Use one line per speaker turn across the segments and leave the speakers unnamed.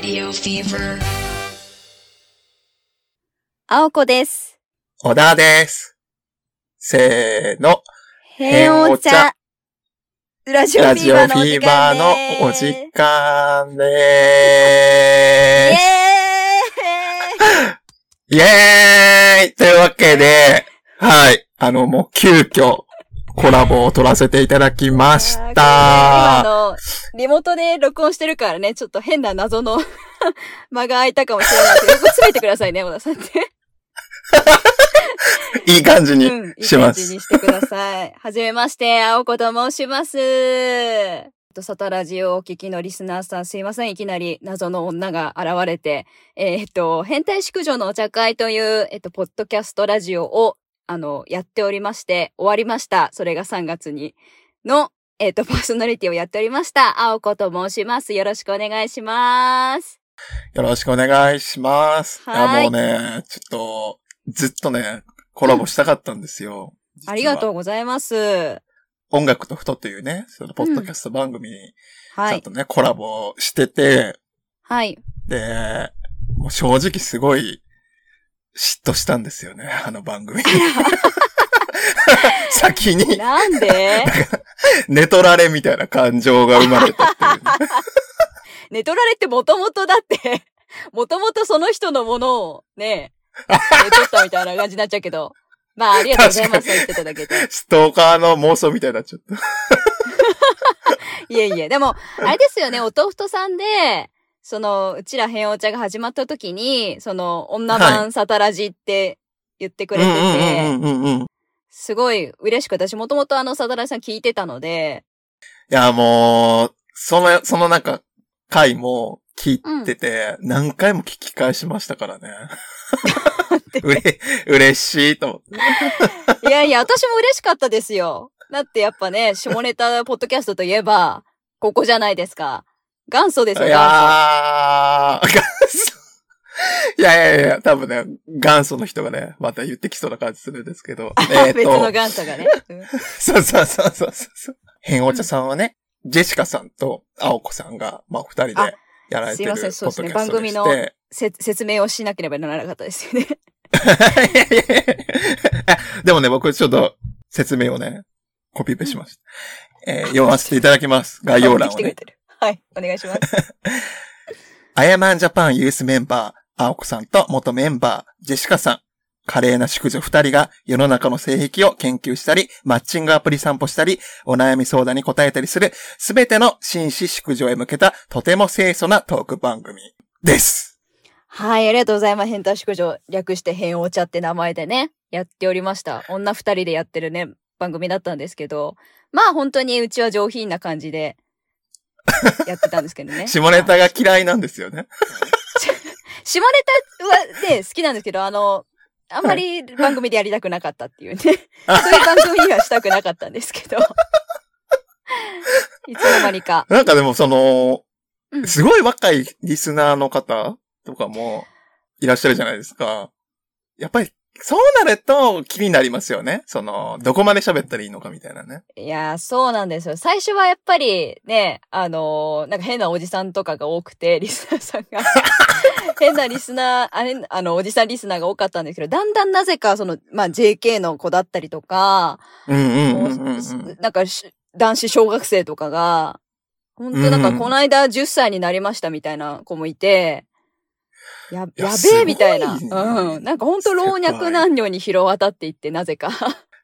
Radio Fever.
青子です。
小田です。せーの。
変お茶。ラジオフィ
ラジオフ
ーバーのお時
ィーバ
間
ーのお
です。
時間
イ
で
エ
ーす。イエーイ というわけで、はい。あの、もう急遽、コラボを取らせていただきまし
ーイ今
た。
あの、リモートで録音してるからね、ちょっと変な謎の 間が空いたかもしれないけど、詰めてくださいね、小田さんって。
いい感じに
うん、いい
します。
感じにしてください。はじめまして、青子と申します。えっとサタラジオをお聞きのリスナーさんすいません。いきなり謎の女が現れて、えっと、変態淑女のお茶会という、えっと、ポッドキャストラジオを、あの、やっておりまして、終わりました。それが3月に、の、えっと、パーソナリティをやっておりました。青子と申します。よろしくお願いします。
よろしくお願いします。
はい
もうね、ちょっと、ずっとね、コラボしたかったんですよ。
ありがと
う。
うございます。
音楽とふとというね、そのポッドキャスト番組に、
はい
ちゃんと。ね、コラボしてて、
はい。
で、もう正直すごい嫉妬したんですよね、あの番組。先に
なんで？
寝取られみたいな感情が生まれたっていうね、
寝取られってもともとだって、もともとその人のものをね、寝取ったみたいな感じになっちゃうけど。まあ、ありがとうございます。言っていただけて。
ストーカーの妄想みたいになっちゃった。
いえいえ。でも、あれですよね、お豆腐とさんで、その、うちら変お茶が始まった時に、その、女版サタラジって言ってくれてて、
うんうんうんうんうん。い
すごい嬉しく、私もともとあのサタラジさん聞いてたので、
や、もう、その、そのなんか、回も聞いてて、何回も聞き返しましたからね。うれ、嬉しいと思って。
いやいや、私も嬉しかったですよ。だってやっぱね、下ネタポッドキャストといえば、ここじゃないですか。元祖ですよ、
い
元
やー、元祖。いやいやいや、多分ね、元祖の人がね、また言ってきそうな感じするんですけど。
祖。
えっ
別の
と、
元祖がね。うん
そうそうそうそうそう。変お茶さんはね、ジェシカさんと青子さんが、まあ二人でやられてるポッドキャストでして。
すいませんそうですね番組のせ説明をしなければならなかったですよね。
いやいやいやでもね、僕ちょっと説明をね、コピペしました。えー読ませていただきます。概要欄をね
来てくれ。てる。はい、お願いします。
アヤマンジャパンユースメンバー、青子さんと元メンバー、ジェシカさん。華麗な淑女二人が世の中の性癖を研究したり、マッチングアプリ散歩したり、お悩み相談に答えたりする、すべての紳士淑女へ向けた、とても清楚なトーク番組です。
はい、ありがとうございます。変態淑女、略して変お茶って名前でね、やっておりました。女二人でやってるね、番組だったんですけど、まあ本当にうちは上品な感じで、やってたんですけどね。
下ネタが嫌いなんですよね。
下ネタはね、好きなんですけど、あの、あんまり番組でやりたくなかったっていうね。そういう番組にはしたくなかったんですけど。いつの間にか。
なんかでもその
う、ん
すごい若いリスナーの方とかもいらっしゃるじゃないですか。やっぱり、そうなると気になりますよね。その、どこまで喋ったらいいのかみたいなね。
いやー、そうなんですよ。最初はやっぱりね、あのーなんか変なおじさんとかが多くて、リスナーさんが。変なリスナー、あれ、あの、おじさんリスナーが多かったんですけど、だんだんなぜか、その、まあ、JK の子だったりとか、
うんうんうん
もう
うんうん。
なんかし、男子小学生とかが、本当なんか
うん
この間10歳になりましたみたいな子もいて、や、
いや
やべえみたいな。
いね
うん。なんか本当老若男女に広渡っていって、なぜか。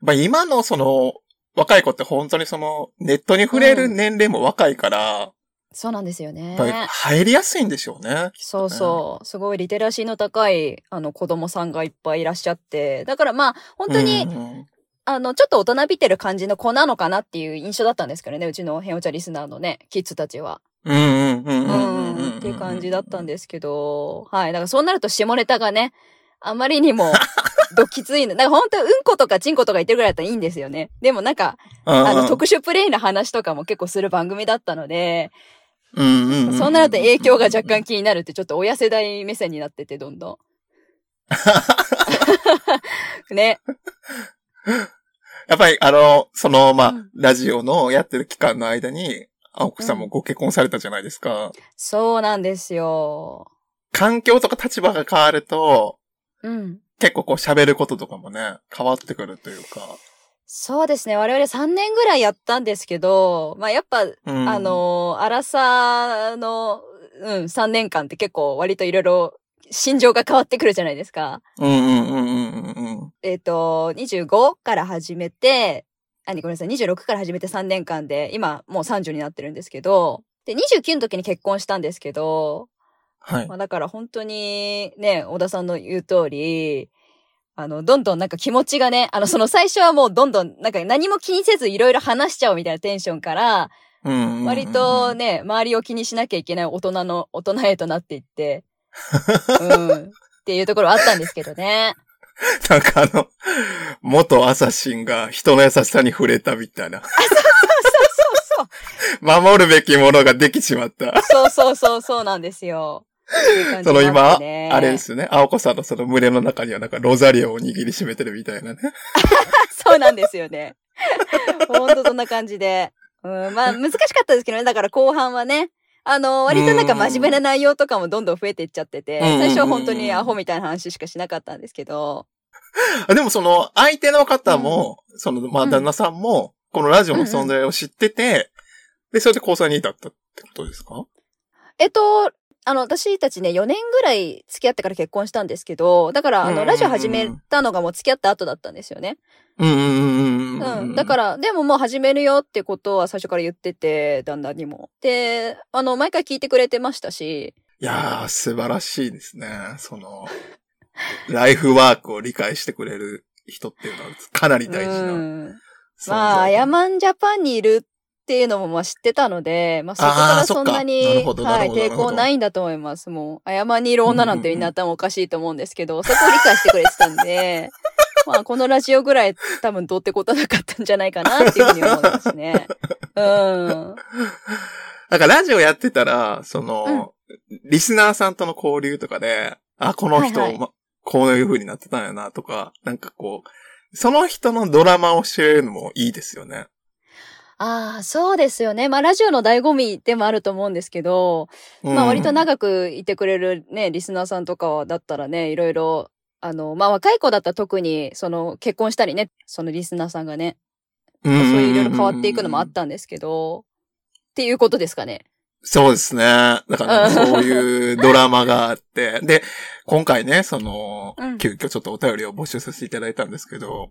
まあ今のその、若い子って本当にその、ネットに触れる年齢も若いから、
そうなんですよね
やっ。ぱり入りやすいんでしょうね。
そうそう。すごいリテラシーの高い、あの、子供さんがいっぱいいらっしゃって。だからまあ、本当に、
うんうん
あの、ちょっと大人びてる感じの子なのかなっていう印象だったんですけどね。うちのヘオチャリスナーのね、キッズたちは。
うんうんうん
う
うんう
っていう感じだったんですけど、はい。だからそうなると下ネタがね、あまりにも、どきついの。なんか本当うんことかちんことか言ってるぐらいだったらいいんですよね。でもなんか、
うん
あの、特殊プレイの話とかも結構する番組だったので、
うんうんうんうん
そうなると影響が若干気になるってちょっと親世代目線になってて、どんどん。ね。
やっぱり、あの、その、まあ、
うん
ラジオのやってる期間の間に、青子さんもご結婚されたじゃないですか。
そうなんですよ。
環境とか立場が変わると、
うん。
結構こう喋ることとかもね、変わってくるというか。
そうですね。我々3年ぐらいやったんですけど、まあやっぱ、
うん、
あ、の、荒さの、うん、3年間って結構割といろいろ心情が変わってくるじゃないですか。
うんうんうんうんうん
えっ、と、25から始めて、あ、ごめんなさい、26から始めて3年間で、今もう30になってるんですけど、で、29の時に結婚したんですけど、
はい。
ま。あだから本当にね、小田さんの言う通り、あの、どんどんなんか気持ちがね、あの、その最初はもうどんどんなんか何も気にせずいろいろ話しちゃおうみたいなテンションから、割と、ね、周りを気にしなきゃいけない大人の、大人へとなっていって、うん、っていうところあったんですけどね。
なんかあの、元アサシンが人の優しさに触れたみたいな。
そうそう
守るべきものができちまった。
そう。そうそうそうそうなんですよ。
その今、
てね
あれで。すね。青子さんのその胸の中にはなんかロザリオを握りしめてるみたいなね。
そうなんですよね。ほんとそんな感じで。うん、まあ難しかったですけどね。だから後半はね。あの、割となんか真面目な内容とかもどんどん増えていっちゃってて、
うん。
最初は本当にアホみたいな話しかしなかったんですけど、
あでもその相手の方も、その、まあ
うん。
旦那さんも、このラジオの存在を知ってて、で、それで交際に至ったってことですか？
えっと、あの、私たちね、4年ぐらい付き合ってから結婚したんですけど、だから、あの、ラジオ始めたのがもう付き合った後だったんですよね。
うんうん。
だから、でももう始めるよってことは最初から言ってて、旦那にも。で、あの、毎回聞いてくれてましたし、
いやー、素晴らしいですね。その、ライフワークを理解してくれる人っていうのはかなり大事な
まあ、ア
在。
ヤマンジャパンにいるっていうのもまあ知ってたので、まあそこから
そ
んなに、はい、抵抗ないんだと思います。もう、アヤマンにいる女なんてみんな頭おかしいと思うんですけど、そこを理解してくれてたんで、まあこのラジオぐらい多分どうってことなかったんじゃないかなっていうふうに思いますね。うん。
なんかラジオやってたら、その、リスナーさんとの交流とかで、あ、この人、
はいはい
まこういう風になってたんやなとか、なんかこう、その人のドラマを知れるのもいいですよね。
ああ、そうですよね。まあラジオの醍醐味でもあると思うんですけど、まあ割と長くいてくれるね、リスナーさんとかだったらね、いろいろ、あの、まあ若い子だったら特に、その結婚したりね、そのリスナーさんがね、
そう
そういういろいろ変わっていくのもあったんですけど、っていうことですかね。
そうですね。だから、
うん
そういうドラマがあって。で、今回ね、その、
うん
急遽ちょっとお便りを募集させていただいたんですけど、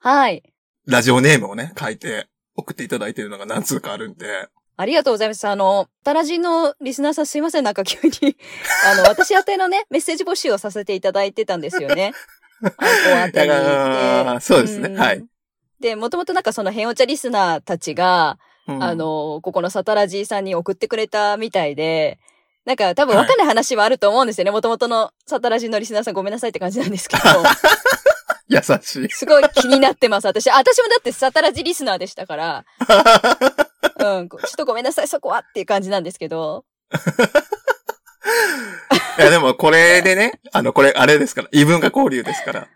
はい。
ラジオネームをね、書いて送っていただいているのが何通かあるんで、
ありがとうございます。あの、タラジのリスナーさんすいません、なんか急に、あの、私宛てのね、メッセージ募集をさせていただいてたんですよね。あこう宛てに
だから
で
そうですね
ん
はい。
で、もともとなんかその変お茶リスナーたちが、
うん
あ、の、ここのサタラジーさんに送ってくれたみたいで、なんか多分わかんない話はあると思うんですよね。もともとのサタラジーのリスナーさんごめんなさいって感じなんですけど、
優しい。
すごい気になってます。私、あ私もだってサタラジリスナーでしたから、うん、ちょっとごめんなさい、そこはっていう感じなんですけど。
いや、でもこれでね、あの、これ、あれですから、異文化交流ですから。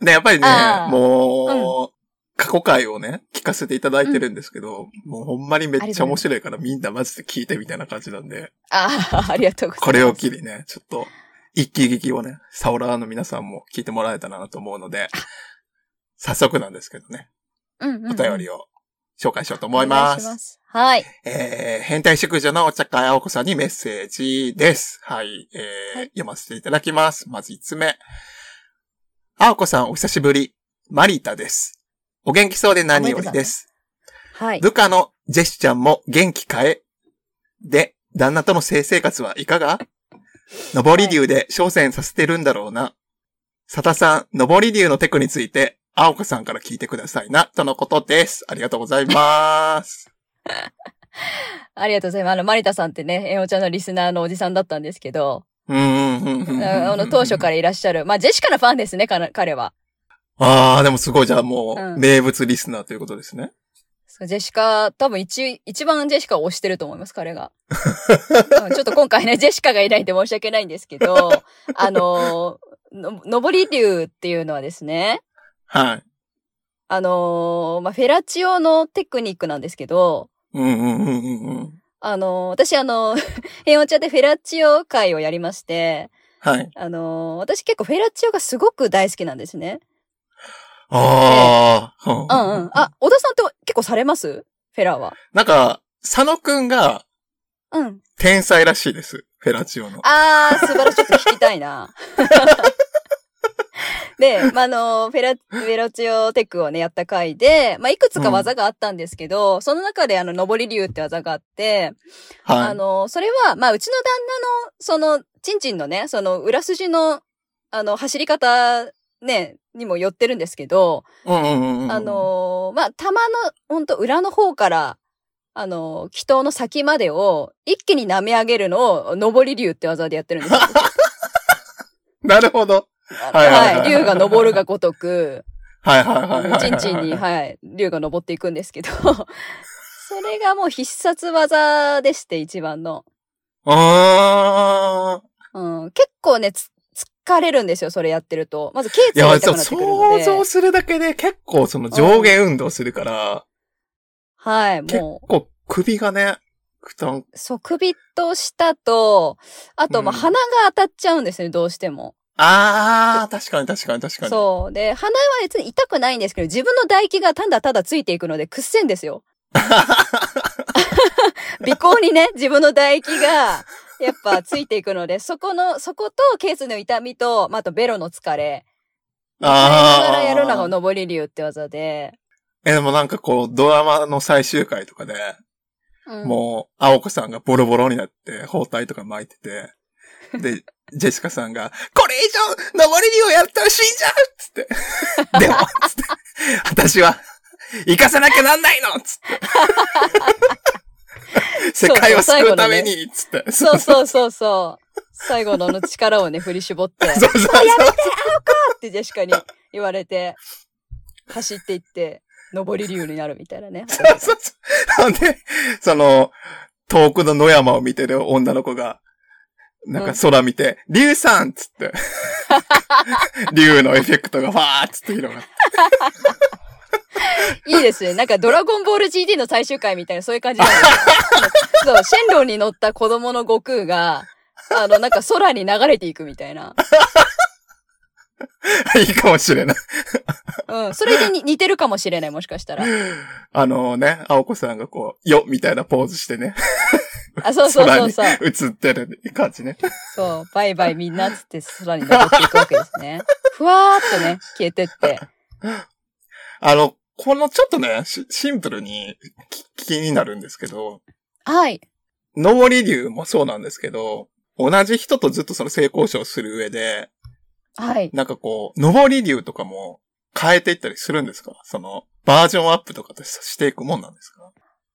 で、やっぱりねもう、過去回をね、聞かせていただいてるんですけど、もうほんまにめっちゃ面白いからみんなマジで聞いてみたいな感じなんで、
ああ、ありがとうございます。
これを機にね、ちょっと、一気劇をね、サオラーの皆さんも聞いてもらえたらなと思うので、早速なんですけどね、
うんうんうん
お便りを紹介しようと思います。
いします。はい。
えー、変態淑女のお茶会青子さんにメッセージです。はい。えー
はい
読ませていただきます。まず5つ目。青子さんお久しぶり。マリタです。お元気そうで何よりです。
はい。
部下のジェシちゃんも元気かえ？で、旦那との性生活はいかが？上り竜で焦点させてるんだろうな。佐田さん、上り竜のテクについて、青子さんから聞いてくださいな、とのことです。ありがとうございます。
ありがとうございます。あの、マリタさんってね、えおちゃんのリスナーのおじさんだったんですけど、
うんうんうん。
あの、当初からいらっしゃる。まあ、ジェシカのファンですね、彼は。
ああ、でもすごい、じゃあもう、
うん
名物リスナーということですね。
ジェシカ、多分一、一番ジェシカを推してると思います、彼が。うんちょっと今回ね、ジェシカがいないんで申し訳ないんですけど、あの、の、上り竜っていうのはですね、
はい。
あのーまあ、フェラチオのテクニックなんですけど、
うんうんうんうんうん。
あの、私あの、ヘオ茶でフェラチオ会をやりまして、
はい。
あの、私結構フェラチオがすごく大好きなんですね。
ああ、
うんうん。あ、小田さんって結構されます？フェラは。
なんか、佐野くんが
うん。
天才らしいです。フェラチオの。
あー、素晴らしい。ちょっと聞きたいな。で、まあ、あの、フェラ、フェラチオテックをね、やった回で、まあ、いくつか技があったんですけど、その中であの、上り流って技があって、
はい。
あの、それは、まあ、うちの旦那の、その、ちんちんのね、その、裏筋の、あの、走り方、ね、にも寄ってるんですけど。あ、の、まあ、玉の、ほんと裏の方から、あの、祈祷の先までを一気に舐め上げるのを、上り流って技でやってるんですよ。
なるほど。
は
はいはいはい
い。竜が登るがごとく、
はいはいはいはいはい。
ちんちんに、はい、竜が登っていくんですけど、それがもう必殺技でして、一番の。
ああ。
うん、結構ね、つ、疲れるんですよ、それやってると。まず、頸椎が痛
そう、
くなってくるので。
想像するだけで結構その上下運動するから、
はい、
結
もう、
構首がね、負担。
そう、首と下と、あと、ま鼻が当たっちゃうんですね、どうしても。
ああ、確かに確かに確かに。
そう。で、鼻は別に痛くないんですけど、自分の唾液がただただついていくので、くっせんですよ。鼻孔にね、自分の唾液が、やっぱついていくので、そこの、そこと、ケースの痛みと、まあ、あとベロの疲れ。
あー
耐えながらやるのが上り流って技で。
え、でもなんかこう、ドラマの最終回とかで、
うん、
もう、青子さんがボロボロになって、包帯とか巻いてて、で、ジェシカさんが、これ以上、登りをやったら死んじゃうつって。でも、つって、私は、生かさなきゃなんないのつって。世界を救うために、つって。
そうそうそうそう。最後のあの力をね、振り絞って。
そうそうそう。
ってジェシカに言われて、走っていって、上り流になるみたいなね。
そうそうそう。で、その、遠くの野山を見てる女の子が、なんか空見て、竜さんっつって、竜のエフェクトがファーっつって広がって。
いいですね。なんかドラゴンボール GD の最終回みたいなそういう感じなんですよ そう、シェンロンに乗った子供の悟空が、あの、なんか空に流れていくみたいな。
いいかもしれない。
うん。それでに似てるかもしれない、もしかしたら。
あのね、青子さんがこう、よみたいなポーズしてね。
あ、そうそうそうそう。
映ってる感じね。
そう、バイバイみんなっつって空に登っていくわけですね。ふわーっとね、消えてって。
あの、このちょっとね、シシンプルにき気になるんですけど、
はい。
上り竜もそうなんですけど、同じ人とずっとその性交渉する上で、
はい。
なんかこう、上り竜とかも変えていったりするんですか？その、バージョンアップとかってしていくもんなんですか？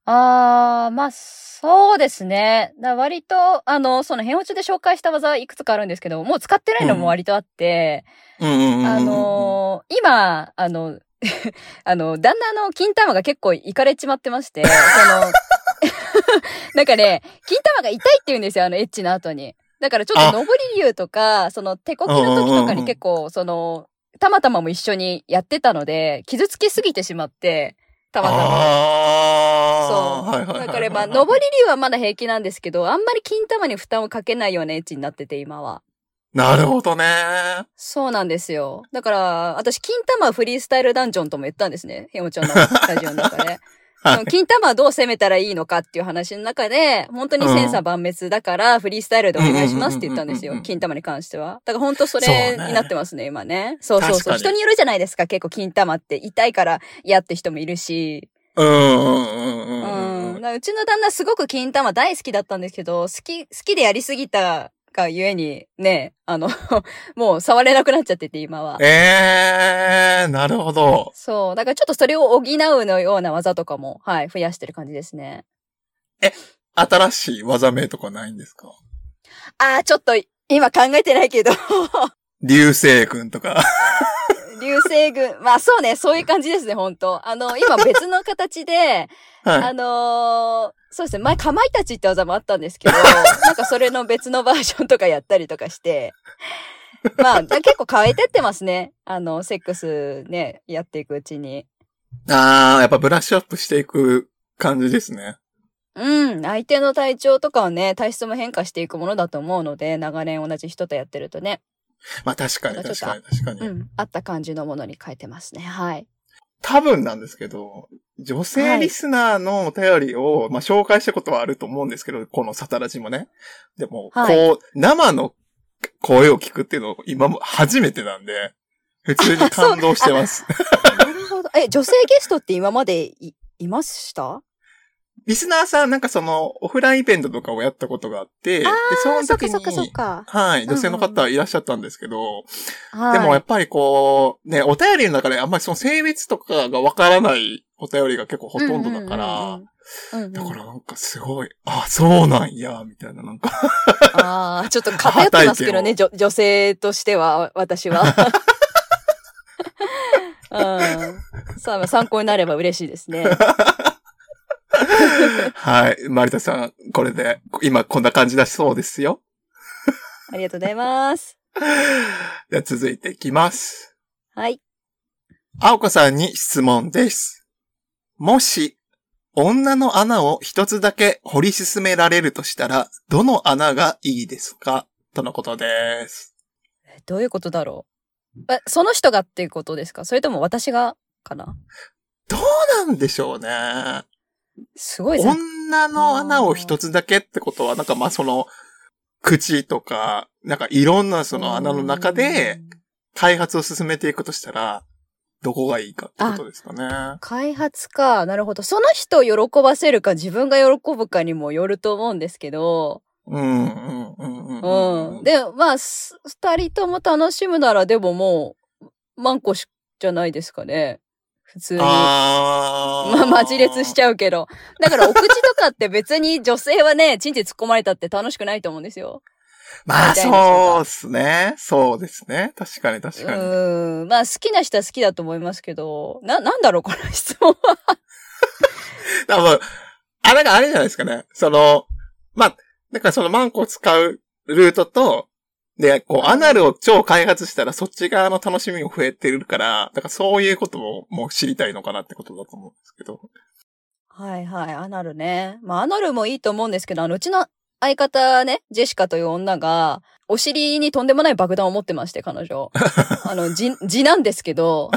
あー、まあ、そうですね。だ割と、あの、その変落ちで紹介した技いくつかあるんですけど、もう使ってないのも割とあって、
うんうんうんうん。
あ、のー今、あの、あの、旦那の金玉が結構いかれちまってまして、その、なんかね、金玉が痛いって言うんですよ、あの、エッチの後に。だからちょっと上り竜とか、その手こきの時とかに結構、その、たまたまも一緒にやってたので、傷つきすぎてしまって、たまたま。
あ
そう。
はいはいはいはい
だからまあ、上り竜はまだ平気なんですけど、あんまり金玉に負担をかけないようなエッチになってて、今は。
なるほどね。
そうなんですよ。だから、私、金玉フリースタイルダンジョンとも言ったんですね。ヘモちゃんのスタジオの中で。
はい
金玉はどう攻めたらいいのかっていう話の中で、本当に千差万別だから、フリースタイルでお願いしますって言ったんですよ。金玉に関しては。だから本当それになってますね、今ね。そうそうそう。人によるじゃないですか、結構金玉って。痛いから嫌って人もいるし。
うんうんうんうん
うん。
う
ちの旦那すごく金玉大好きだったんですけど、好き、好きでやりすぎたがゆえに、ね、あの、もう触れなくなっちゃってて、今は。
ええー、なるほど。
そう。だからちょっとそれを補うのような技とかも、はい、増やしてる感じですね。
新しい技名とかないんですか？
あー、ちょっと、今考えてないけど、
流星群とか。
流星群、まあそうね、そういう感じですね、本当あの、今別の形で、
は
あのーそうですね、前、かまいたちって技もあったんですけど、なんかそれの別のバージョンとかやったりとかして、まあ、結構変えてってますね。あの、セックスね、やっていくうちに。
い。ああ、やっぱブラッシュアップしていく感じですね。
うん。相手の体調とかはね、体質も変化していくものだと思うので、長年同じ人とやってるとね。
まあ確かに確かに確かに。
うん。あった感じのものに変えてますね。はい。
多分なんですけど、女性リスナーのお便りを、まあ紹介したことはあると思うんですけど、このサタラジもね。でも、
はい
こう、生の声を聞くっていうの今も初めてなんで、普通に感動してます。
なるほど。え、女性ゲストって今までい、いました？
リスナーさんなんかその、オフラインイベントとかをやったことがあって、で、その時
そっかそっかそか。
はい、女性の方いらっしゃったんですけど、
はい。
でもやっぱりこう、ね、お便りの中であんまりその性別とかがわからないお便りが結構ほとんどだから、
うんうんうんうん
だからなんかすごい、あ、そうなんや、みたいな、なんか。
ああ、ちょっと偏ってますけどね、女女性としては、私は。うん。さあ、参考になれば嬉しいですね。
はい。マリタさん、これで、今こんな感じだそうですよ。
ありがとうございます。
では続いていきます。
はい。
青子さんに質問です。もし、女の穴を一つだけ掘り進められるとしたら、どの穴がいいですか？とのことです。
えどういうことだろう？え、その人がっていうことですか？それとも私がかな？
どうなんでしょうね。
すごい
女の穴を一つだけってことは、なんかまあその、口とか、なんかいろんなその穴の中で、開発を進めていくとしたら、どこがいいかってことですかね。
開発か。なるほど。その人を喜ばせるか自分が喜ぶかにもよると思うんですけど。
うん、うん、うん、うん。
うん。で、まあ、す二人とも楽しむならでももう、マンコしじゃないですかね。普通に。
あー
まあ、マジ列しちゃうけど。だから、お口とかって別に女性はね、チンチン突っ込まれたって楽しくないと思うんですよ。
まあ、そうですね。そうですね。確かに確
う
かに。
ーん。まあ、好きな人は好きだと思いますけど、な、なんだろう、この質問は。
多分、あ、なんかあれじゃないですかね。その、まあ、だからそのマンコを使うルートと、で、こう、アナルを超開発したらそっち側の楽しみも増えてるから、だからそういうことももう知りたいのかなってことだと思うんですけど。
はいはい、アナルね。まあ、アナルもいいと思うんですけど、あの、うちの相方ね、ジェシカという女が、お尻にとんでもない爆弾を持ってまして、彼女。あの、字、字なんですけど、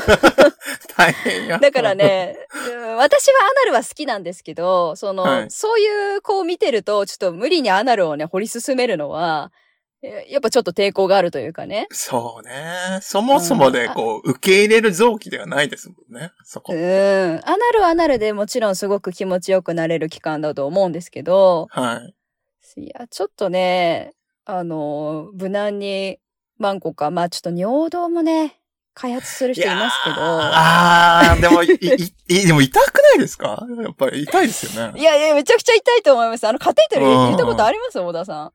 大変や。
だから。ね、うん私はアナルは好きなんですけど、その、
はい
そういう子を見てると、ちょっと無理にアナルをね、掘り進めるのは、えやっぱちょっと抵抗があるというかね。
そうね。そもそもで、こう、受け入れる臓器ではないですもんね。そこ。
うん。アナルはアナルでもちろんすごく気持ちよくなれる期間だと思うんですけど、
はい。
いや、ちょっとね、あの、無難に何個か、まあちょっと尿道もね、開発する人いますけど、
ああ、でも、い、い、い、でも痛くないですか？やっぱり痛いですよね。
いやいや、めちゃくちゃ痛いと思います。あの、カテーテル
うん
入れたことあります？小田さん。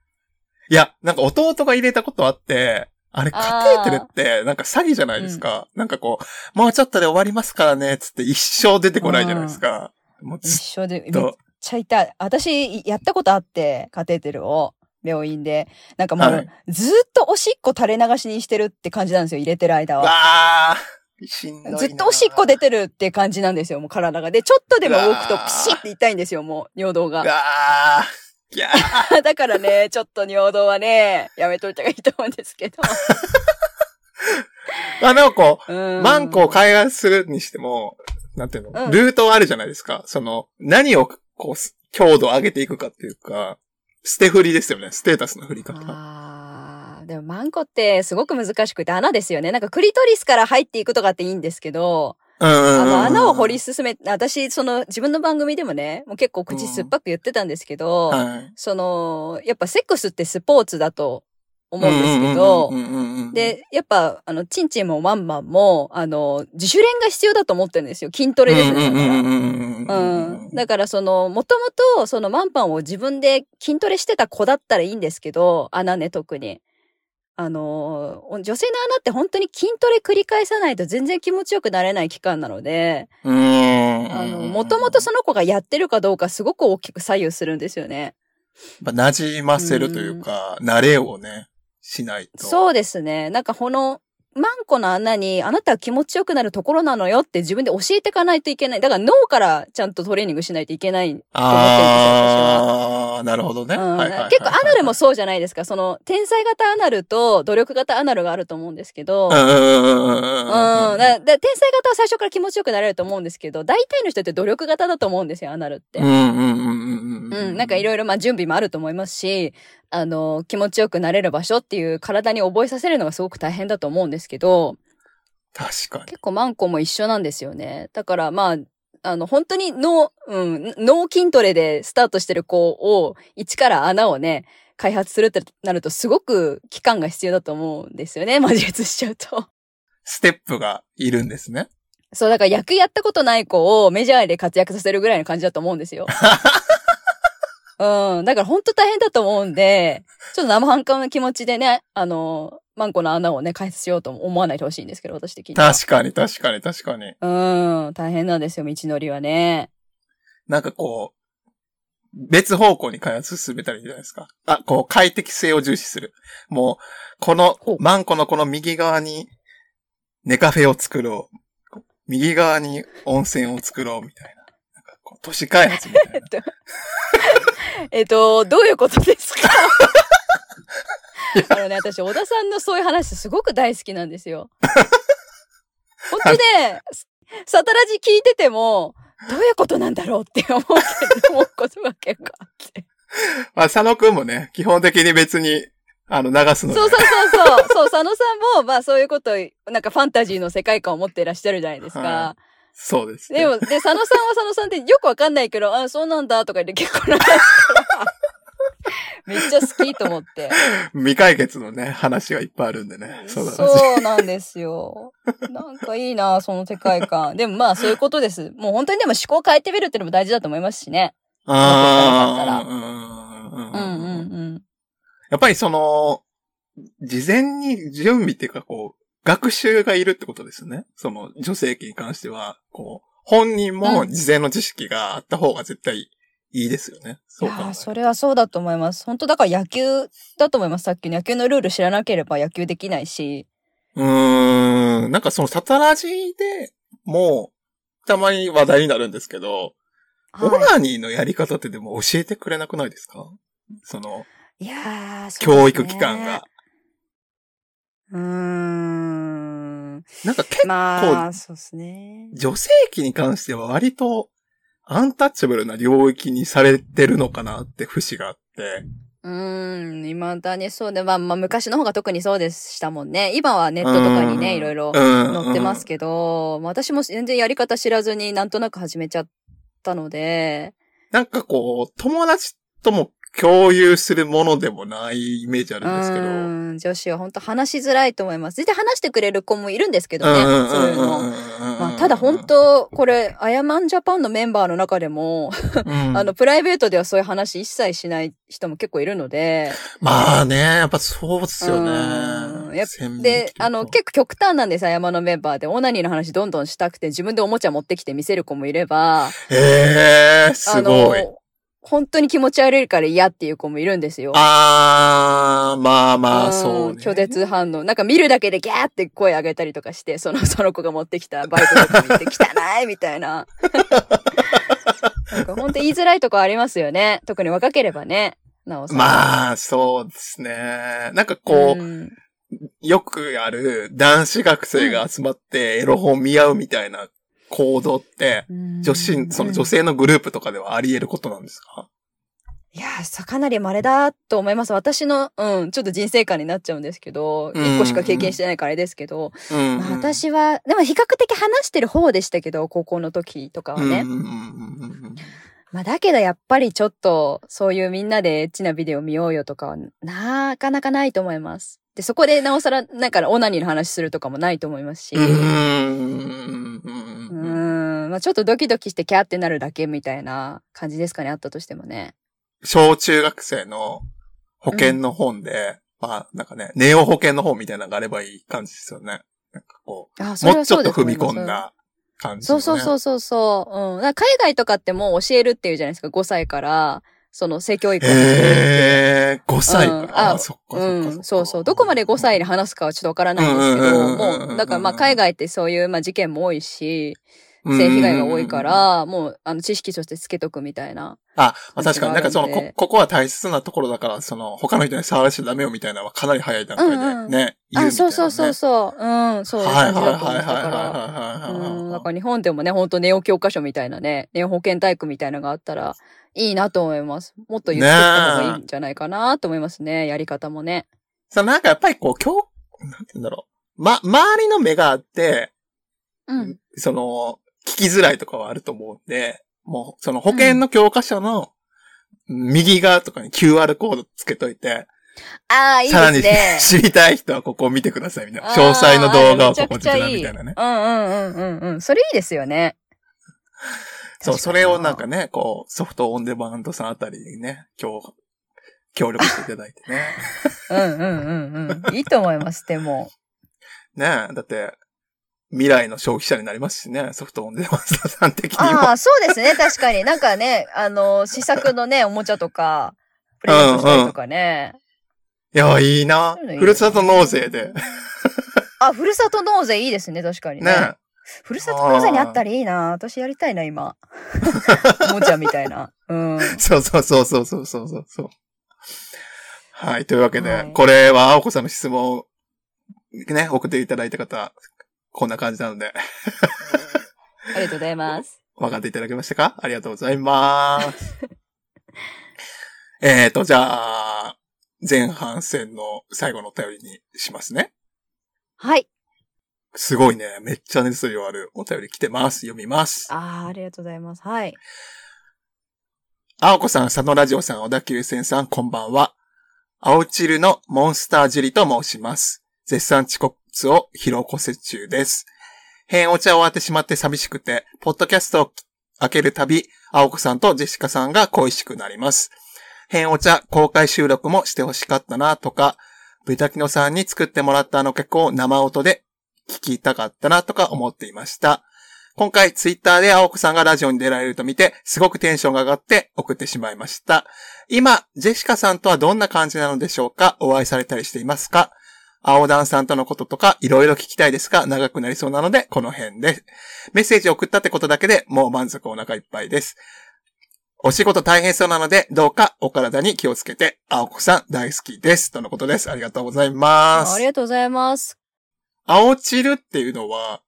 いや、なんか弟が入れたことあって、あれ、カテーテルって、なんか詐欺じゃないですか。なんかこう、もうちょっとで終わりますからね、つって一生出てこないじゃないですか。もう
一
ずっ
緒で、めっ
と。
ちゃ痛い。私、やったことあって、カテーテルを。病院で。なんかもう、
はい
ずーっとおしっこ垂れ流しにしてるって感じなんですよ、入れてる間
わ
は。
あ、しんどいな
ずっとおしっこ出てるって感じなんですよ、もう体が。で、ちょっとでも動くと
うわー
ピシッて痛いんですよ、もう、尿道が。
ああ、いやー
だからね、ちょっと尿道はね、やめといた方がいいと思うんですけど。
ま あでもこう、
うん
マンコを開発するにしても、なんていうの、
うん
ルートあるじゃないですか。その、何をこう、す強度を上げていくかっていうか、捨て振りですよね。ステータスの振り方。
あーでもマンコってすごく難しくて穴ですよね。なんかクリトリスから入っていくとかっていいんですけど、あの穴を掘り進め、私、その自分の番組でもね、もう結構口酸っぱく言ってたんですけど、
はい。
その、やっぱセックスってスポーツだと思うんですけど
うん、うんうんうんうん、
で、やっぱ、あの、チンチンもワンマンも、あの、自主練が必要だと思ってるんですよ。筋トレですね。だからうん。だからその、もともとそのマンパンを自分で筋トレしてた子だったらいいんですけど、穴ね特に。あの、女性の穴って本当に筋トレ繰り返さないと全然気持ちよくなれない期間なので、もともとその子がやってるかどうかすごく大きく左右するんですよね。
馴染ませるというか、慣れをね、しないと。
そうですね。なんかこの、マンコの穴に、あなたは気持ちよくなるところなのよって自分で教えていかないといけない。だから脳からちゃんとトレーニングしないといけないと思ってるんですよ、私は。
あー、なるほどね。
うん
はいはいはいはい
結構アナルもそうじゃないですか。その、天才型アナルと努力型アナルがあると思うんですけど、
うんうんうんうんうん
うん。
うん。
だだ天才型は最初から気持ちよくなれると思うんですけど、大体の人って努力型だと思うんですよ、アナルって。
うんうんうんうんうん。
うん、なんかいろいろまあ準備もあると思いますし、あの、気持ちよくなれる場所っていう体に覚えさせるのがすごく大変だと思うんですけど、
確かに。
結構マンコも一緒なんですよね。だからまあ、あの、本当に脳、うん、脳筋トレでスタートしてる子を、一から穴をね、開発するってなるとすごく期間が必要だと思うんですよね、魔術しちゃうと。
ステップがいるんですね。
そう、だから役やったことない子をメジャーで活躍させるぐらいの感じだと思うんですよ。うん。だから本当大変だと思うんで、ちょっと生半可な気持ちでね、あの、マンコの穴をね、開発しようと思わないでほしいんですけど、私的には。
確かに確かに確かに。
うん。大変なんですよ、道のりはね。
なんかこう、別方向に開発進めたらいいんじゃないですか。あ、こう、快適性を重視する。もう、このマンコのこの右側に、ネカフェを作ろう。右側に温泉を作ろう、みたいな。都市開発みたいな。
えっと、どういうことですか？あのね、私、小田さんのそういう話すごく大好きなんですよ。本当ね、サタラジ聞いてても、どういうことなんだろうって思うけど、思うことが結構あって。
まあ、佐野くんもね、基本的に別に、あの、流すので
そうそうそうそう。そう、佐野さんも、まあそういうこと、なんかファンタジーの世界観を持っていらっしゃるじゃないですか。
はそうです、ね。
でも、で、佐野さんは佐野さんってよくわかんないけど、あ、そうなんだとか言って結構流すから、めっちゃ好きと思って。
未解決のね、話がいっぱいあるんでね。そう。
そうなんですよ。なんかいいな、その世界観。でもまあそういうことです。もう本当にでも思考を変えてみるっていうのも大事だと思いますしね。
ああ、
うん
うん
うんうん。
やっぱりその、事前に準備っていうかこう、学習がいるってことですね。その女性器に関しては、こう、本人も事前の知識があった方が絶対いいですよね。
い
そうか。
それはそうだと思います。本当だから野球だと思います。さっきの野球のルール知らなければ野球できないし。
うーん。なんかそのサタラジでもう、たまに話題になるんですけど、オ
は
ナニーのやり方ってでも教えてくれなくないですか？その、
い、いやー、ね
教育機関が。。
うーん。
なんか結
まあ、そうですね。
女性器に関しては割とアンタッチャブルな領域にされてるのかなって節があって。
うーん、未だにそうで、まあ、まあ、昔の方が特にそうでしたもんね。今はネットとかにね、いろいろ載
載
ってますけど、まあ私も全然やり方知らずになんとなく始めちゃったので、
なんかこう、友達とも共有するものでもないイメージあ
う
るんですけど。
ーん、女子は本当話しづらいと思います。全然話してくれる子もいるんですけどね、そういうの。まあ、ただ本当、これ、アヤマンジャパンのメンバーの中でも、
うん
あの、プライベートではそういう話一切しない人も結構いるので、
まあね、やっぱそうですよね。
で、あの、結構極端なんです、アヤマのメンバーで。オナニーの話どんどんしたくて、自分でおもちゃ持ってきて見せる子もいれば、
ええす
あ
ごい。
の、本当に気持ち悪いから嫌っていう子もいるんですよ。
あー、まあまあ、
ん
そうね。
拒絶反応。なんか見るだけでギャーって声上げたりとかして、その、その子が持ってきたバイトとか見て汚いみたいな。なんか本当言いづらいとこありますよね。特に若ければね。なおさん。
まあ、そうですね。なんかこう、
ん
よくある男子学生が集まってエロ本見合うみたいな行動って、女子、その女性のグループとかではあり得ることなんですか？
いやー、さかなり稀だと思います。私の、うん、ちょっと人生観になっちゃうんですけど、
うん。
一個しか経験してないからあれですけど、
うん。
まあ私は、でも比較的話してる方でしたけど、高校の時とかはね。まあだけどやっぱりちょっと、そういうみんなでエッチなビデオ見ようよとかは、なかなかないと思います。で、そこでなおさら、なんかオナニーの話するとかもないと思いますし、まあちょっとドキドキしてキャーってなるだけみたいな感じですかね、あったとしてもね。
小中学生の保険の本で、まあ、なんかね、ネオ保険の本みたいなのがあればいい感じですよね。なんかこ
あ、
う、
それ
もうちょっと踏み込ん。だ感じ、。
そうそうそううそうそう。うん。海外とかってもう教えるっていうじゃないですか、5歳から。その性教育。
へー、5歳
うん
か。
あ
そっかそっか
う
そっか。
ん、そうそう。どこまで5歳で話すかはちょっとわからないんですけど、
うんうんうんうんうん
もう、だからまあ海外ってそういうまあ事件も多いし、性被害が多いか。ら、もう、あの、知識としてつけとくみたいな。
あ、まあ確かになんかその、こ、ここは大切なところだから、その、他の人に触らしちゃダメよみたいなのはかなり早い段階で
うんうん
ね、
あ、
みたいなね。
そうそうそうそう。うん、そういう
はいはいはいはいはい
うん、だ
はい。
から日本でもね、本当ネオ教科書みたいなね、ネオ保健体育みたいなのがあったらいいなと思います。もっと言ってった方がいいんじゃないかなと思いますね。やり方もね。
さ、なんかやっぱりこう、今日、なんて言うんだろう。ま、周りの目があって、
うん。
その、聞きづらいとかはあると思うんで、もう、その保険の教科書の右側とかに QR コードつけといて、
ああ、いい
さらに
ですね。
知りたい人はここを見てくださいみたいな。詳細の動画をここで
めちゃくちゃいい
みたいなね。
うんうんうんうんうん。それいいですよね。
そう、それをなんか
ね。
ね、こう、ソフトオンデマンドさんあたりにね、今日、協力していただいてね。
うんうんうんうん。いいと思います、でも。
ねだって、未来の消費者になりますしね、ソフトオンデマンドさん的には。
ああ、そうですね、確かに。なんかね、あの、試作のね、おもちゃとか、プレゼントしたりとかね。
うんうん、いや、いいな。
ういい、
ふるさと納税で。
あ、ふるさと納税いいですね、確かにね。
ね
ふるさと納税にあったらいいな。私やりたいな、今。おもちゃみたいな。うん。
そうそうそうそうそうそうそう。はい。というわけで、
はい、
これは青子さんの質問、ね、送っていただいた方、こんな感じなので、
ありがとうございます。
分かっていただけましたか？ありがとうございます。えーと、じゃあ、前半戦の最後のお便りにしますね。
はい。
すごいね。めっちゃ熱量あるお便り来てます。読みます。
ああ、ありがとうございます。はい。
青子さん、佐野ラジオさん、小田急線さん、こんばんは。青チルのモンスタージュリと申します。絶賛遅刻を疲労骨折中です。変お茶を終わってしまって寂しくて、ポッドキャストを開けるたび、青子さんとジェシカさんが恋しくなります。変お茶公開収録もしてほしかったなとか、ブタキノさんに作ってもらったあの曲を生音で聞きたかったなとか思っていました。今回ツイッターで青子さんがラジオに出られると見て、すごくテンションが上がって送ってしまいました。今、ジェシカさんとはどんな感じなのでしょうか？お会いされたりしていますか？青ダンさんとのこととかいろいろ聞きたいですが、長くなりそうなので、この辺で。メッセージを送ったってことだけでもう満足お腹いっぱいです。お仕事大変そうなので、どうかお体に気をつけて、青子さん大好きです。とのことです。ありがとうございます
あり。がとうございます。
青チルっていうのは、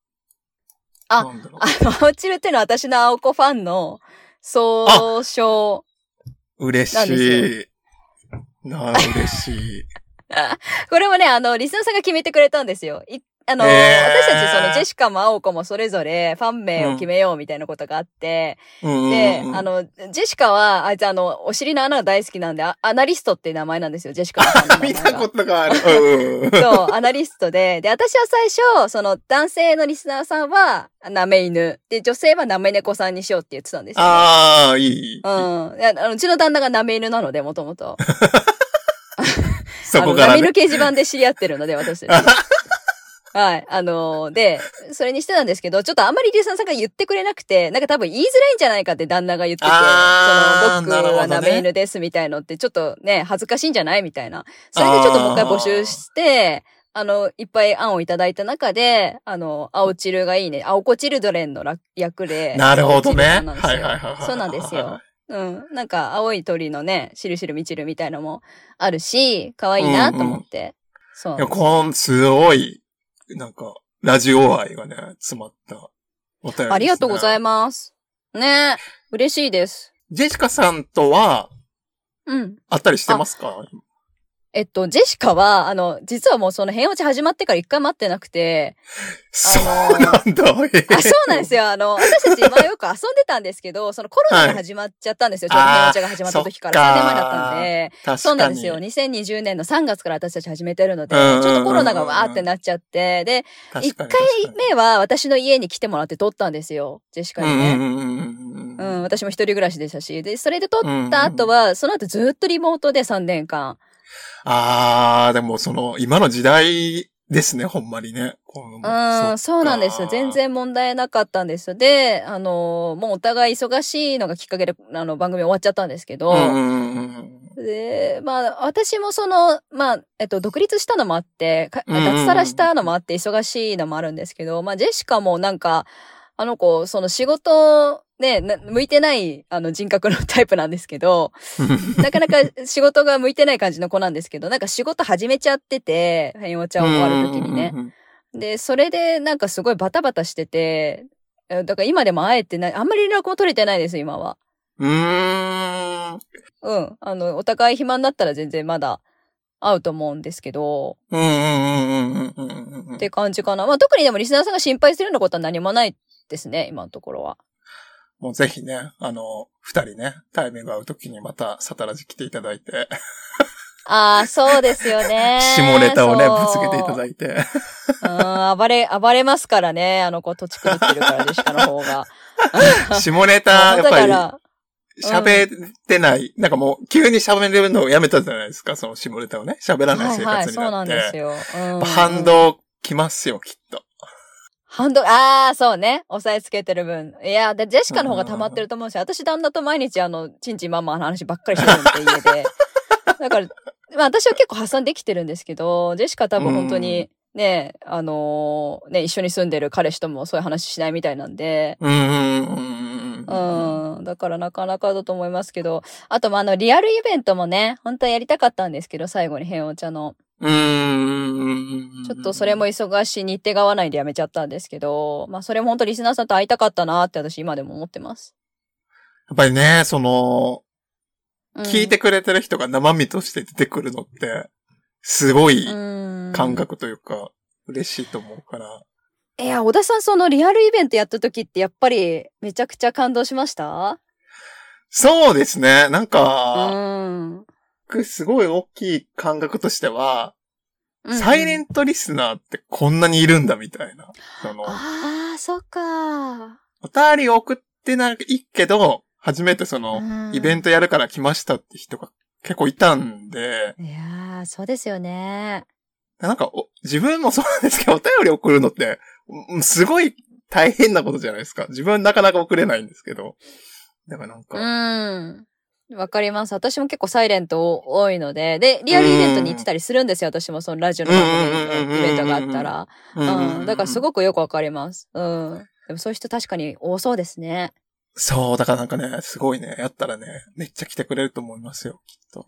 ああの、青チルっていうのは私の青子ファンの総称。
嬉しい。なあ、嬉しい。
これもね、あの、リスナーさんが決めてくれたんですよ。いあの、
へー
私たちそのジェシカも青子もそれぞれファン名を決めようみたいなことがあって、
うん
で、あの、ジェシカは、あいつあの、お尻の穴が大好きなんで、あアナリストっていう名前なんですよ、ジェシカの
見
が。
たことがある。
そう、アナリストで、で、私は最初、その男性のリスナーさんは、なめ犬。で、女性はなめ猫さんにしようって言ってたんですよ、ね。
ああ、いい。
うん。あのうちの旦那がなめ犬なので、もともと。
そこからね。
掲示板で知り合ってるので、私。はい。あのーで、それにしてたんですけど、ちょっとあんまりリスナーさんが言ってくれなくて、なんか多分言いづらいんじゃないかって旦那が言ってて、その、僕はなめ犬ですみたいのって、ちょっとね、恥ずかしいんじゃないみたいな。それでちょっともう一回募集して、あの、いっぱい案をいただいた中で、あの、青チルがいいね。青子チルドレンのら役で。
なるほどね。はいはいはい。
そうなんですよ。うん。なんか、青い鳥のね、しるしるみちるみたいのもあるし、可愛いなと思って。そう
いや、
なんです。
こん、すごい、なんか、ラジオ愛がね、詰まったお便りです、ね。
ありがとうござい
ま
ます。ね嬉しいです。
す。ジェシカさんとは、
うん。
会ったりしてますか？
えっと、ジェシカは、あの、実はもうその変落ち始まってから一回待ってなくて、
そうなんだ。え
あ、そうなんですよ。あの、私たち今よく遊んでたんですけど、そのコロナが始まっちゃったんですよ。ちょうど変落ちが始まった時から
あー
3年前だったんで。そうなんですよ。2020年の3月から私たち始めてるので、ちょっとコロナがわーってなっちゃって、で、1
確かに
回目は私の家に来てもらって撮ったんですよ。ジェシカにね。
うんうんうんうん
う
うん
ん、私も一人暮らしでしたし。で、それで撮った後は、その後ずっとリモートで3年間。
ああ、でもその、今の時代ですね、ほんまにね。
うん、そうなんですよ。全。然問題なかったんです。で、あの、もうお互い忙しいのがきっかけで、あの、番組終わっちゃったんですけど。で、まあ、私もその、まあ、えっと、独立したのもあって、脱サラしたのもあって、忙しいのもあるんですけど、まあ、ジェシカもなんか、あの子、その仕事、ね、な向いてない、あの、人格の タイプなんですけど、なかなか仕事が向いてない感じの子なんですけど、なんか仕事始めちゃってて、変お茶を終わる時にね。で、それでなんかすごいバタバタしてて、えだから今でも会えてない、あんまり連絡も取れてないです、今は。
うん。うーん。
うん。あの、お互い暇になったら全然まだ会うと思うんですけど、
うんうんうんうん。
って感じかな。まあ特にでもリスナーさんが心配するようなことは何もないですね、今のところは。
もうぜひね、あの、二人ね、タイミング合うときにまたサタラジ来ていただいて、
ああ、そうですよね。
下ネタをね、ぶつけていただいて。
うん、暴れ、暴れますからね。あの子、土地狂ってるから、ジェシカの方が。
下ネタ、やっぱり、喋ってない、なんかもう、急に喋れるのをやめたじゃないですか、その下ネタをね。喋らない生
はいはい、
活になっ
そうなんです
て。
よ。うん
反。動来ますよ、きっと。
反動、ああ、そうね。押さえつけてる分。いや、で、ジェシカの方が溜まってると思うし、私旦那と毎日あの、ちんちんマンマンの話ばっかりしてるんで、家で。だから、まあ私は結構発散できてるんですけど、ジェシカ多分本当に、ね、あのーね、一緒に住んでる彼氏ともそういう話しないみたいなんで、
うんうん。
だからなかなかだと思いますけど、あと、まあ、あの、リアルイベントもね、本当はやりたかったんですけど、最後に変お茶の。
うん。
ちょっとそれも忙しい日程が合わないでやめちゃったんですけど、まあ、それも本当リスナーさんと会いたかったなって私今でも思ってます。
やっぱりね、その、
うん
聞いてくれてる人が生身として出てくるのって、すごい
うん
感覚というか、嬉しいと思うから。
いや、小田さんそのリアルイベントやった時ってやっぱりめちゃくちゃ感動しました？
そうですね。なん
う
か、
ん。
僕すごい大きい感覚としては、
うん
サイレントリスナーってこんなにいるんだみたいな。その、
ああ、そっか。
お便り送ってないけど、初めてその、イベン
ト。
トやるから来ましたって人が結構いたんで、
いやー、そうですよね。
なんかお、自分もそうなんですけど、お便り送るのって、うんすごい大変なことじゃないですか。自分なかなか送れないんですけど。だからなんか、
うん。わかります。私も結構サイレント多いので、で、リアルイベントに行ってたりするんですよ。私もそのラジオの番組のイベントがあったら。うん。だからす
く。
ごくよくわかります。うん。でもそういう人確かに多そうですね。
そう、だからなんかね、すごいね、やったらね、めっちゃ来てくれると思いますよ、きっと。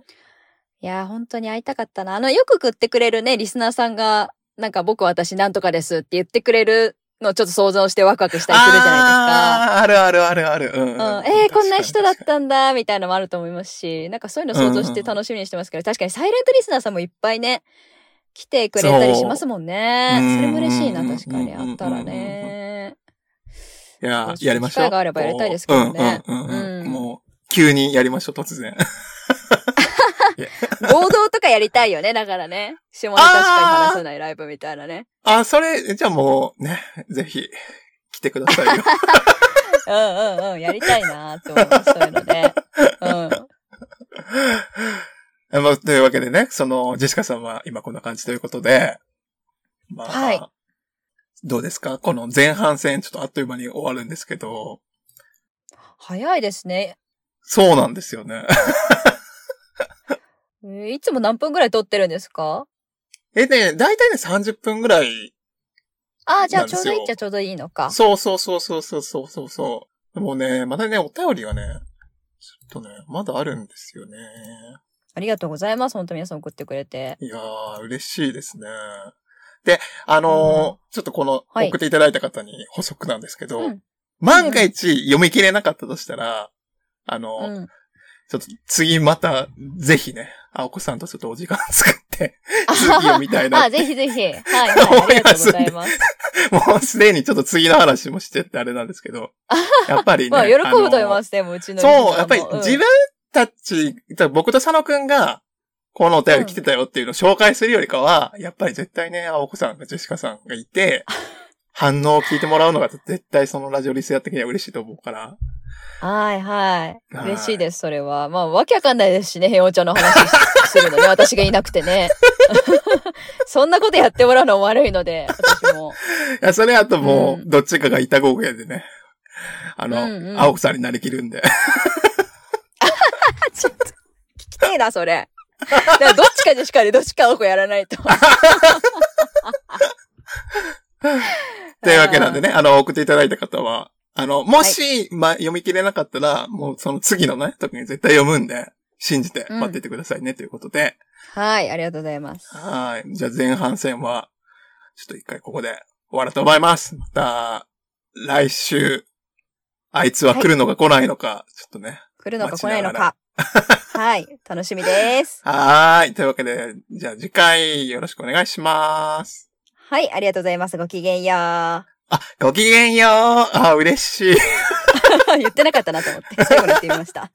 いやー、本当に会いたかったな。あの、よく食ってくれるね、リスナーさんが、なんか僕私なんとかですって言ってくれるのをちょっと想像してワクワクしたりするじゃない
あーあるあるあるある。うん、
ですか。うん。えー、こんな人だったんだ、みたいなのもあると思いますし、なんかそういうの想像して楽しみにしてますけど、確かにサイレントリスナーさんもいっぱいね、来てくれたりしますもんね。
そ
れも嬉しいな、
うん
確かに。あったらね。
いややりましょう。
機会があればやりたいですけどね
うんうんうんうん
うん
もう、急にやりましょう、突然。
合同とかやりたいよね、だからね。下ネタしか話さないライブみたいなね。
あ、それ、じゃあもう、ね、ぜひ、来てくださいよ。
うんうんうん、やりたいなと思う、そういうのね。うん。
まあ、というわけでね、その、ジェシカさんは今こんな感じということで、まあ、
はい
どうですか？この前半戦、ちょっとあっという間に終わるんですけど、
早いですね。
そうなんですよね。
えー、いつも何分ぐらい撮ってるんですか？
えー、ね、だいたいね、30分ぐらい。
ああ、じゃあちょうどいいっちゃちょうどいいのか。
そうそうそうそうそうそうそう。もうね、まだね、お便りがね、ちょっとね、まだあるんですよね。
ありがとうございます。本当皆さん送ってくれて。
いやー、嬉しいですね。で、あのーうん、ちょっとこの、送っていただいた方に補足なんですけど、
うん、
万が一読み切れなかったとしたら、あの、
うん、
ちょっと次また、ぜひね、青子さんとちょっとお時間作って、続き読みたいな
あ、ぜひぜひ。はい、はい。ありがとうございます。
もうすでにちょっと次の話もしてってあれなんですけど、やっぱりね。
まあ、喜ぶと思い
す
ます、でも、うちの。
そう、やっぱり
うん
自分たち、僕と佐野くんが、このお便り来てたよっていうのを紹介するよりかは、やっぱり絶対ね、青子さんがジェシカさんがいて、反応を聞いてもらうのが絶対そのラジオリスナー的には嬉しいと思うから。
はい、はい。
はい
嬉しいです、それは。まあ、わけわかんないですしね、平お茶の話するのね、私がいなくてね。そんなことやってもらうの悪いので、私も。
いや、それあともう、
うん
どっちかが板合やでね。あの、
うんうん
青子さんになりきるんで。
ちょっと、聞きてえな、それ。だからどっちかでしかでどっちかをやらないと。
というわけなんでね、あの、送っていただいた方は、あの、もし、ま、読み切れなかったら、もうその次のね、時に絶対読むんで、信じて待っていてくださいね、ということで。
はい、ありがとうございます。
はい。じゃあ前半戦は、ちょっと一回ここで終わろうと思います。また、来週、あいつは来るのか来ないのか、ちょっとね。
来るのか来ないのか。はい、楽しみです。
はーい。というわけで、じゃあ次回よろしくお願いします。
はい、ありがとうございます。ごきげんよう。
あ、ごきげんよう。あ、嬉しい。
言ってなかったなと思って、最後に言ってみました。